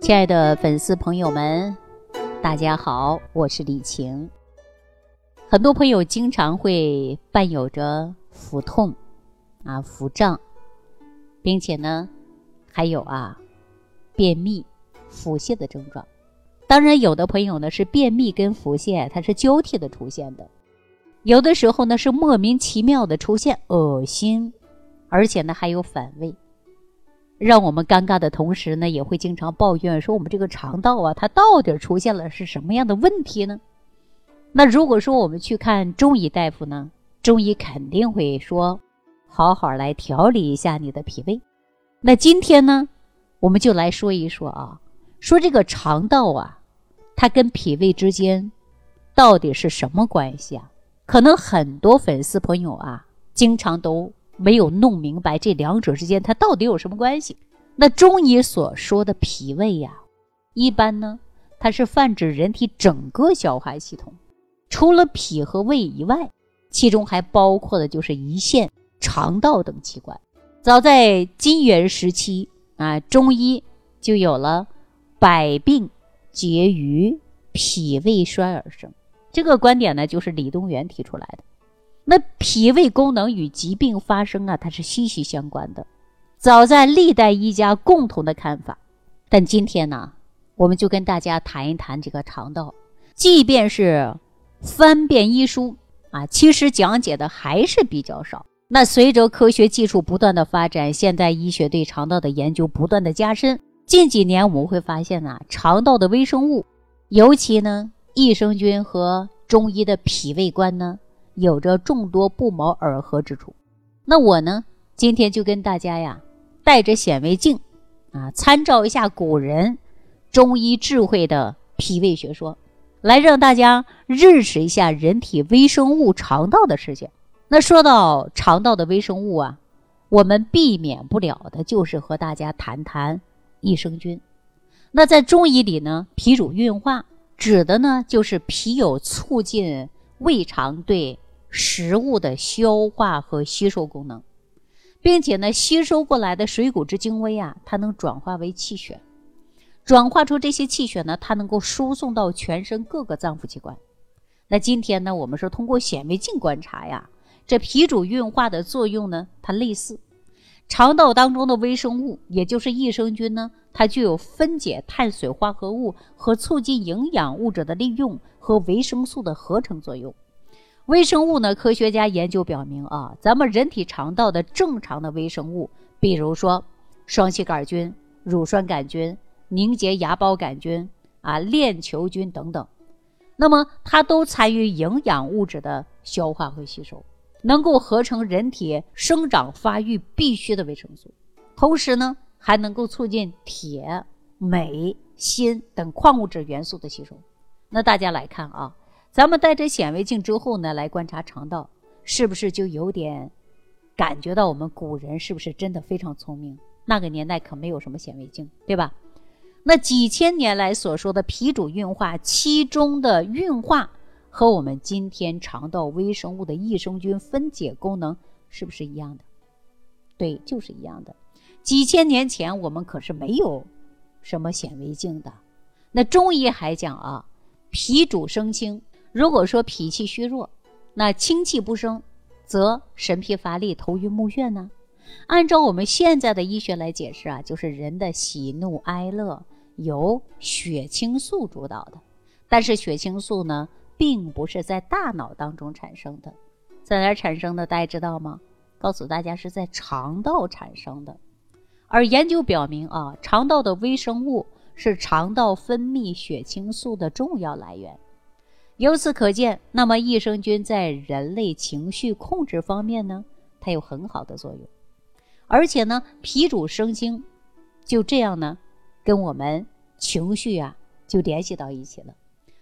亲爱的粉丝朋友们，大家好，我是李晴。很多朋友经常会伴有着腹痛啊、腹胀，并且呢，还有啊便秘、腹泻的症状。当然，有的朋友呢是便秘跟腹泻它是交替的出现的，有的时候呢是莫名其妙的出现恶心，而且呢还有反胃。让我们尴尬的同时呢，也会经常抱怨说我们这个肠道啊，它到底出现了是什么样的问题呢？那如果说我们去看中医大夫呢，中医肯定会说，好好来调理一下你的脾胃。那今天呢，我们就来说一说啊，说这个肠道啊，它跟脾胃之间到底是什么关系啊？可能很多粉丝朋友啊，经常都。没有弄明白这两者之间它到底有什么关系？那中医所说的脾胃呀，一般呢，它是泛指人体整个消化系统，除了脾和胃以外，其中还包括的就是胰腺、肠道等器官。早在金元时期啊，中医就有了“百病结于脾胃衰而生”这个观点呢，就是李东垣提出来的。那脾胃功能与疾病发生啊，它是息息相关的。早在历代医家共同的看法，但今天呢，我们就跟大家谈一谈这个肠道。即便是翻遍医书啊，其实讲解的还是比较少。那随着科学技术不断的发展，现代医学对肠道的研究不断的加深。近几年我们会发现啊，肠道的微生物，尤其呢，益生菌和中医的脾胃观呢。有着众多不谋而合之处，那我呢，今天就跟大家呀，带着显微镜，啊，参照一下古人中医智慧的脾胃学说，来让大家认识一下人体微生物肠道的事情。那说到肠道的微生物啊，我们避免不了的就是和大家谈谈益生菌。那在中医里呢，脾主运化，指的呢就是脾有促进胃肠对。食物的消化和吸收功能，并且呢，吸收过来的水谷之精微啊，它能转化为气血，转化出这些气血呢，它能够输送到全身各个脏腑器官。那今天呢，我们是通过显微镜观察呀，这脾主运化的作用呢，它类似肠道当中的微生物，也就是益生菌呢，它具有分解碳水化合物和促进营养物质的利用和维生素的合成作用。微生物呢？科学家研究表明啊，咱们人体肠道的正常的微生物，比如说双歧杆菌、乳酸杆菌、凝结芽孢杆菌啊、链球菌等等，那么它都参与营养物质的消化和吸收，能够合成人体生长发育必需的维生素，同时呢，还能够促进铁、镁、锌等矿物质元素的吸收。那大家来看啊。咱们带着显微镜之后呢，来观察肠道，是不是就有点感觉到我们古人是不是真的非常聪明？那个年代可没有什么显微镜，对吧？那几千年来所说的脾主运化，其中的运化和我们今天肠道微生物的益生菌分解功能是不是一样的？对，就是一样的。几千年前我们可是没有什么显微镜的。那中医还讲啊，脾主生清。如果说脾气虚弱，那清气不生，则神疲乏力、头晕目眩呢？按照我们现在的医学来解释啊，就是人的喜怒哀乐由血清素主导的。但是血清素呢，并不是在大脑当中产生的，在哪产生的？大家知道吗？告诉大家是在肠道产生的。而研究表明啊，肠道的微生物是肠道分泌血清素的重要来源。由此可见，那么益生菌在人类情绪控制方面呢，它有很好的作用。而且呢，脾主生清，就这样呢，跟我们情绪啊就联系到一起了。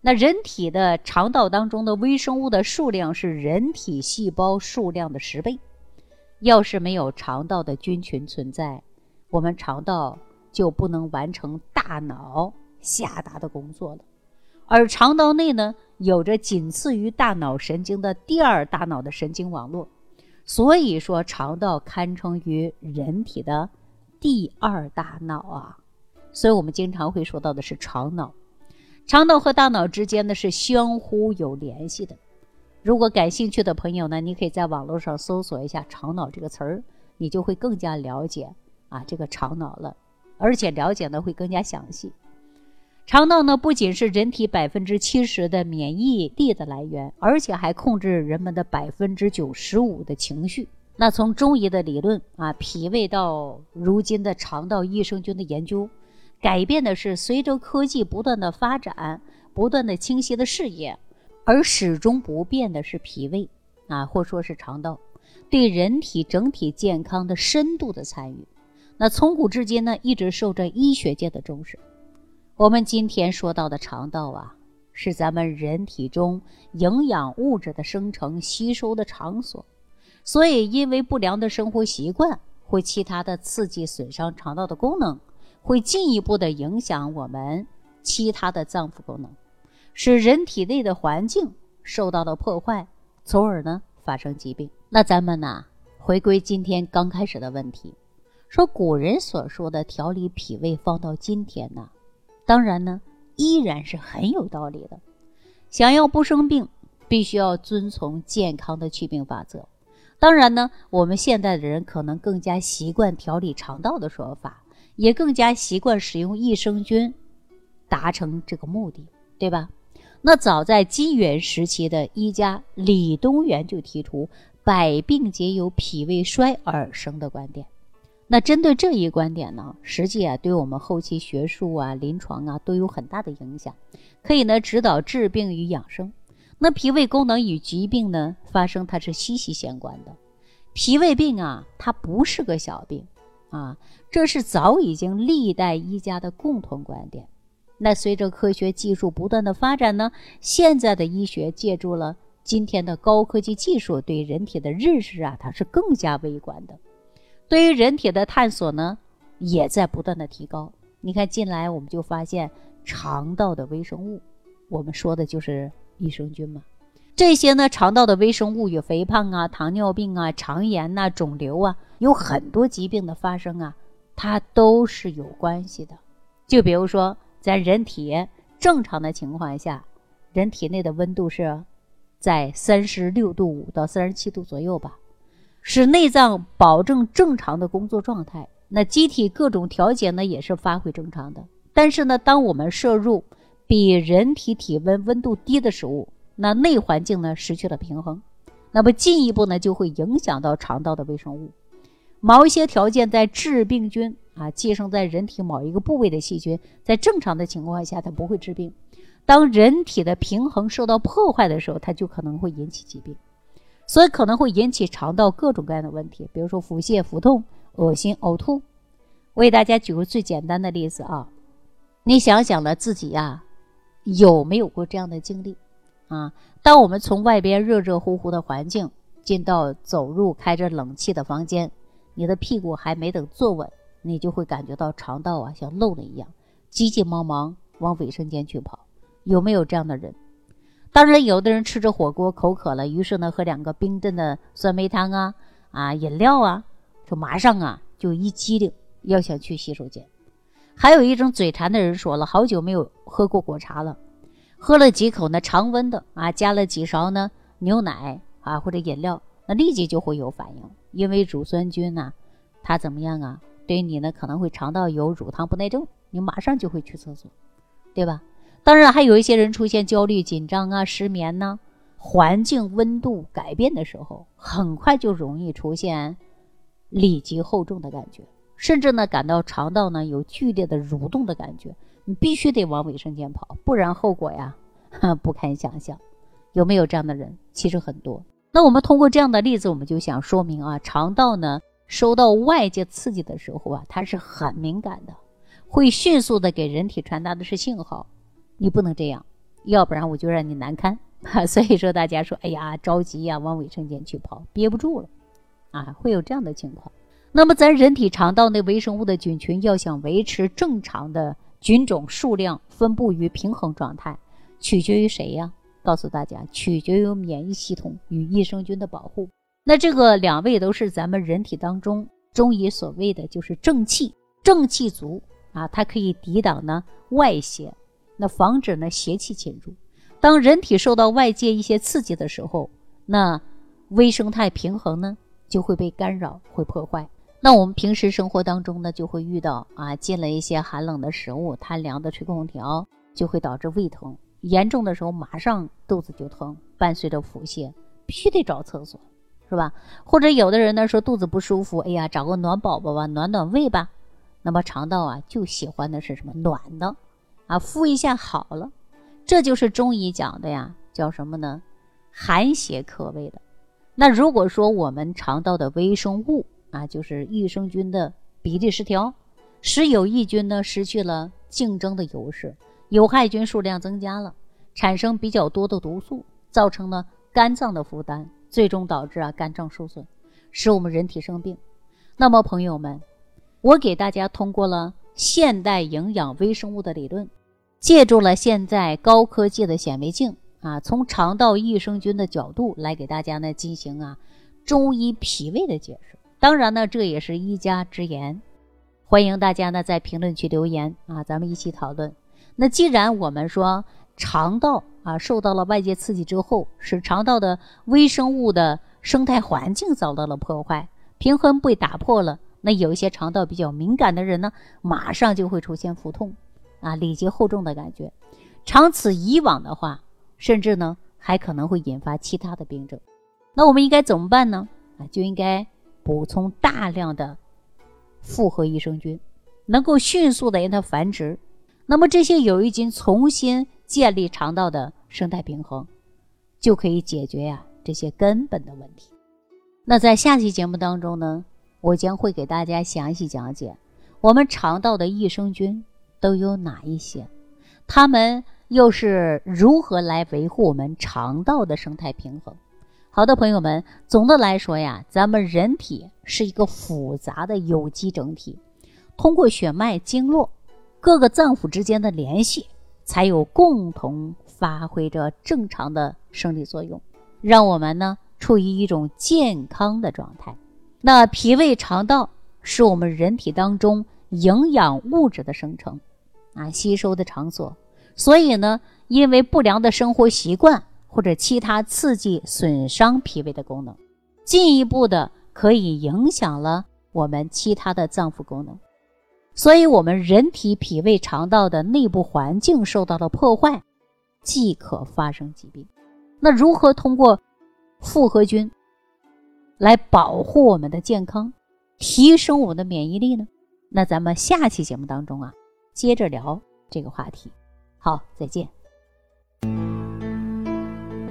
那人体的肠道当中的微生物的数量是人体细胞数量的十倍。要是没有肠道的菌群存在，我们肠道就不能完成大脑下达的工作了。而肠道内呢？有着仅次于大脑神经的第二大脑的神经网络，所以说肠道堪称于人体的第二大脑啊。所以我们经常会说到的是肠脑。肠道和大脑之间呢是相互有联系的。如果感兴趣的朋友呢，你可以在网络上搜索一下“肠脑”这个词儿，你就会更加了解啊这个肠脑了，而且了解呢会更加详细。肠道呢不仅是人体百分之七十的免疫力的来源，而且还控制人们的百分之九十五的情绪。那从中医的理论啊，脾胃到如今的肠道益生菌的研究。改变的是随着科技不断的发展，不断的清晰的视野，而始终不变的是脾胃啊，或说是肠道对人体整体健康的深度的参与。那从古至今呢，一直受着医学界的重视。我们今天说到的肠道啊，是咱们人体中营养物质的生成吸收的场所，所以因为不良的生活习惯或其他的刺激损伤肠道的功能。会进一步的影响我们其他的脏腑功能，使人体内的环境受到了破坏，从而呢发生疾病。那咱们呢回归今天刚开始的问题，说古人所说的调理脾胃，放到今天呢，当然呢依然是很有道理的。想要不生病，必须要遵从健康的祛病法则。当然呢，我们现在的人可能更加习惯调理肠道的说法。也更加习惯使用益生菌，达成这个目的，对吧？那早在金元时期的医家李东垣就提出“百病皆由脾胃衰而生”的观点。那针对这一观点呢，实际啊，对我们后期学术啊、临床啊都有很大的影响，可以呢指导治病与养生。那脾胃功能与疾病呢发生，它是息息相关的。脾胃病啊，它不是个小病。啊，这是早已经历代医家的共同观点。那随着科学技术不断的发展呢，现在的医学借助了今天的高科技技术，对人体的认识啊，它是更加微观的。对于人体的探索呢，也在不断的提高。你看，近来我们就发现肠道的微生物，我们说的就是益生菌嘛。这些呢，肠道的微生物与肥胖啊、糖尿病啊、肠炎呐、肿瘤啊，有很多疾病的发生啊，它都是有关系的。就比如说，咱人体正常的情况下，人体内的温度是在三十六度五到三十七度左右吧，使内脏保证正常的工作状态，那机体各种调节呢也是发挥正常的。但是呢，当我们摄入比人体体温温度低的食物，那内环境呢失去了平衡，那么进一步呢就会影响到肠道的微生物。某一些条件在致病菌啊寄生在人体某一个部位的细菌，在正常的情况下它不会致病。当人体的平衡受到破坏的时候，它就可能会引起疾病，所以可能会引起肠道各种各样的问题，比如说腹泻、腹痛、恶心、呕吐。我给大家举个最简单的例子啊，你想想呢自己呀，有没有过这样的经历？啊，当我们从外边热热乎乎的环境进到走入开着冷气的房间，你的屁股还没等坐稳，你就会感觉到肠道啊像漏了一样，急急忙忙往卫生间去跑。有没有这样的人？当然，有的人吃着火锅口渴了，于是呢喝两个冰镇的酸梅汤啊啊饮料啊，就马上啊就一激灵要想去洗手间。还有一种嘴馋的人说了，好久没有喝过果茶了。喝了几口呢，常温的啊，加了几勺呢牛奶啊或者饮料，那立即就会有反应，因为乳酸菌呢，它怎么样啊？对你呢可能会肠道有乳糖不耐症，你马上就会去厕所，对吧？当然还有一些人出现焦虑、紧张啊、失眠呢，环境温度改变的时候，很快就容易出现里急后重的感觉，甚至呢感到肠道呢有剧烈的蠕动的感觉。你必须得往卫生间跑，不然后果呀，不堪想象。有没有这样的人？其实很多。那我们通过这样的例子，我们就想说明啊，肠道呢，受到外界刺激的时候啊，它是很敏感的，会迅速的给人体传达的是信号。你不能这样，要不然我就让你难堪。所以说，大家说，哎呀，着急呀，往卫生间去跑，憋不住了，啊，会有这样的情况。那么，咱人体肠道内微生物的菌群要想维持正常的。菌种数量分布于平衡状态，取决于谁呀？告诉大家，取决于免疫系统与益生菌的保护。那这个两位都是咱们人体当中中医所谓的就是正气，正气足啊，它可以抵挡呢外邪，那防止呢邪气侵入。当人体受到外界一些刺激的时候，那微生态平衡呢就会被干扰，会破坏。那我们平时生活当中呢，就会遇到啊，进了一些寒冷的食物，贪凉的吹空调，就会导致胃疼。严重的时候，马上肚子就疼，伴随着腹泻，必须得找厕所，是吧？或者有的人呢说肚子不舒服，哎呀，找个暖宝宝吧，暖暖胃吧。那么肠道啊，就喜欢的是什么暖的，啊，敷一下好了。这就是中医讲的呀，叫什么呢？寒邪克胃的。那如果说我们肠道的微生物啊，就是益生菌的比例失调，使有益菌呢失去了竞争的优势，有害菌数量增加了，产生比较多的毒素，造成了肝脏的负担，最终导致啊肝脏受损，使我们人体生病。那么朋友们，我给大家通过了现代营养微生物的理论。借助了现在高科技的显微镜啊，从肠道益生菌的角度来给大家呢进行啊中医脾胃的解释。当然呢，这也是一家之言，欢迎大家呢在评论区留言啊，咱们一起讨论。那既然我们说肠道啊受到了外界刺激之后，使肠道的微生物的生态环境遭到了破坏，平衡被打破了，那有一些肠道比较敏感的人呢，马上就会出现腹痛。啊，里急厚重的感觉，长此以往的话，甚至呢还可能会引发其他的病症。那我们应该怎么办呢？啊，就应该补充大量的复合益生菌，能够迅速的让它繁殖。那么这些有益菌重新建立肠道的生态平衡，就可以解决呀这些根本的问题。那在下期节目当中呢，我将会给大家详细讲解我们肠道的益生菌。都有哪一些？它们又是如何来维护我们肠道的生态平衡？好的，朋友们，总的来说呀，咱们人体是一个复杂的有机整体，通过血脉、经络、各个脏腑之间的联系，才有共同发挥着正常的生理作用，让我们呢处于一种健康的状态。那脾胃肠道是我们人体当中营养物质的生成。啊，吸收的场所，所以呢，因为不良的生活习惯或者其他刺激损伤脾胃的功能，进一步的可以影响了我们其他的脏腑功能，所以，我们人体脾胃肠道的内部环境受到了破坏，即可发生疾病。那如何通过复合菌来保护我们的健康，提升我们的免疫力呢？那咱们下期节目当中啊。接着聊这个话题，好，再见。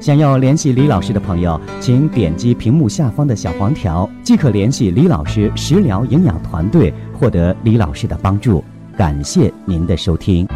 想要联系李老师的朋友，请点击屏幕下方的小黄条，即可联系李老师食疗营养团队，获得李老师的帮助。感谢您的收听。